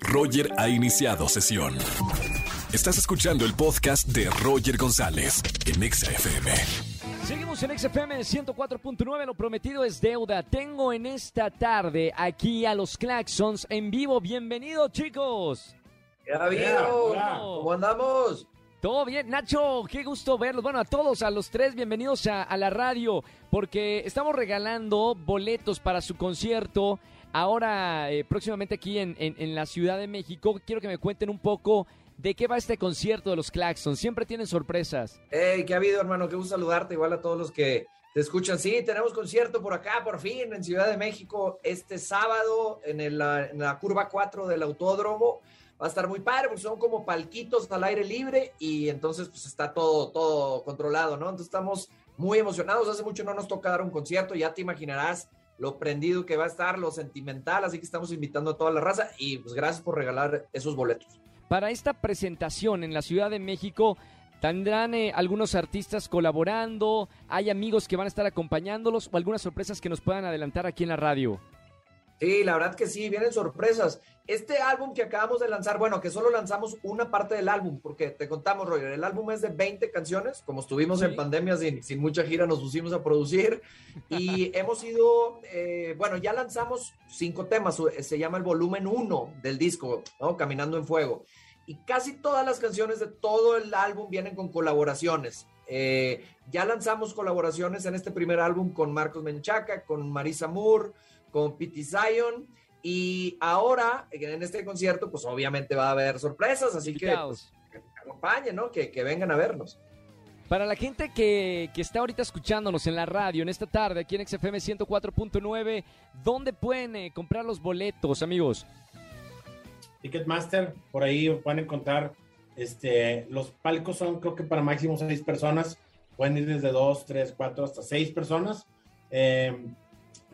Roger ha iniciado sesión. Estás escuchando el podcast de Roger González en Exa FM. Seguimos en XFM 104.9, lo prometido es deuda. Tengo en esta tarde aquí a los Claxons en vivo. Bienvenidos chicos. ¿Qué ha habido? ¿Cómo andamos? Todo bien, Nacho, qué gusto verlos. Bueno, a todos, a los tres, bienvenidos a, a la radio, porque estamos regalando boletos para su concierto. Ahora, eh, próximamente aquí en, en- la Ciudad de México, quiero que me cuenten un poco de qué va este concierto de los Claxons. Siempre tienen sorpresas. Hey, ¿qué ha habido, hermano? Qué gusto saludarte, igual a todos los que te escuchan. Sí, tenemos concierto por acá, por fin, en Ciudad de México, este sábado, en, el, la, en la curva 4 del autódromo. Va a estar muy padre, porque son como palquitos al aire libre y entonces pues está todo, todo controlado, ¿no? Entonces estamos muy emocionados. Hace mucho no nos toca dar un concierto, ya te imaginarás lo prendido que va a estar, lo sentimental, así que estamos invitando a toda la raza y pues gracias por regalar esos boletos. Para esta presentación en la Ciudad de México, tendrán eh, algunos artistas colaborando, hay amigos que van a estar acompañándolos o algunas sorpresas que nos puedan adelantar aquí en la radio. Sí, la verdad que sí, vienen sorpresas. Este álbum que acabamos de lanzar, bueno, que solo lanzamos una parte del álbum, porque te contamos, Roger, el álbum es de 20 canciones, como estuvimos Sí. en pandemia sin, sin mucha gira, nos pusimos a producir y hemos ido, eh, bueno, ya lanzamos cinco temas, eh, se llama el volumen 1 del disco, ¿no? Caminando en Fuego. Y casi todas las canciones de todo el álbum vienen con colaboraciones. Eh, ya lanzamos colaboraciones en este primer álbum con Marcos Menchaca, con Marisa Moore, con Pity Zion. Y ahora, en este concierto, pues obviamente va a haber sorpresas, así que pues, que acompañen, ¿no? Que, que vengan a vernos. Para la gente que, que está ahorita escuchándonos en la radio, en esta tarde, aquí en XFM 104.9, ¿dónde pueden eh, comprar los boletos, amigos? Ticketmaster, por ahí pueden encontrar, este, los palcos son creo que para máximo seis personas, pueden ir desde dos, tres, cuatro, hasta seis personas. Eh,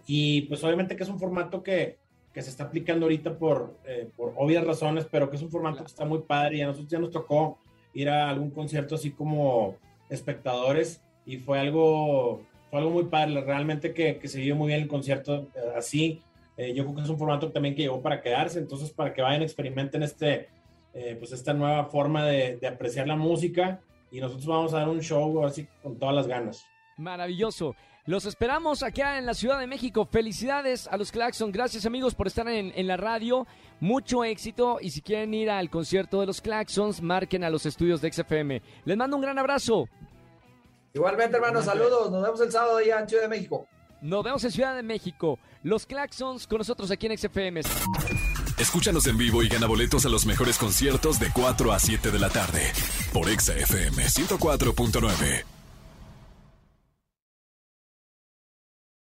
y pues obviamente que es un formato que, que se está aplicando ahorita por, eh, por obvias razones, pero que es un formato que está muy padre y a nosotros ya nos tocó ir a algún concierto así como espectadores y fue algo, fue algo muy padre, realmente que, que se vivió muy bien el concierto eh, así. Eh, yo creo que es un formato también que llegó para quedarse, entonces para que vayan, experimenten este, pues esta nueva forma de, de apreciar la música y nosotros vamos a dar un show así con todas las ganas. Maravilloso. Los esperamos acá en la Ciudad de México. Felicidades a los Claxon. Gracias amigos por estar en, en la radio. Mucho éxito. Y si quieren ir al concierto de los Claxons, marquen a los estudios de XFM. Les mando un gran abrazo. Igualmente, hermanos, saludos. Nos vemos el sábado allá en Ciudad de México. Nos vemos en Ciudad de México. Los Claxons con nosotros aquí en XFM. Escúchanos en vivo y gana boletos a los mejores conciertos de 4 a 7 de la tarde por Exa FM 104.9.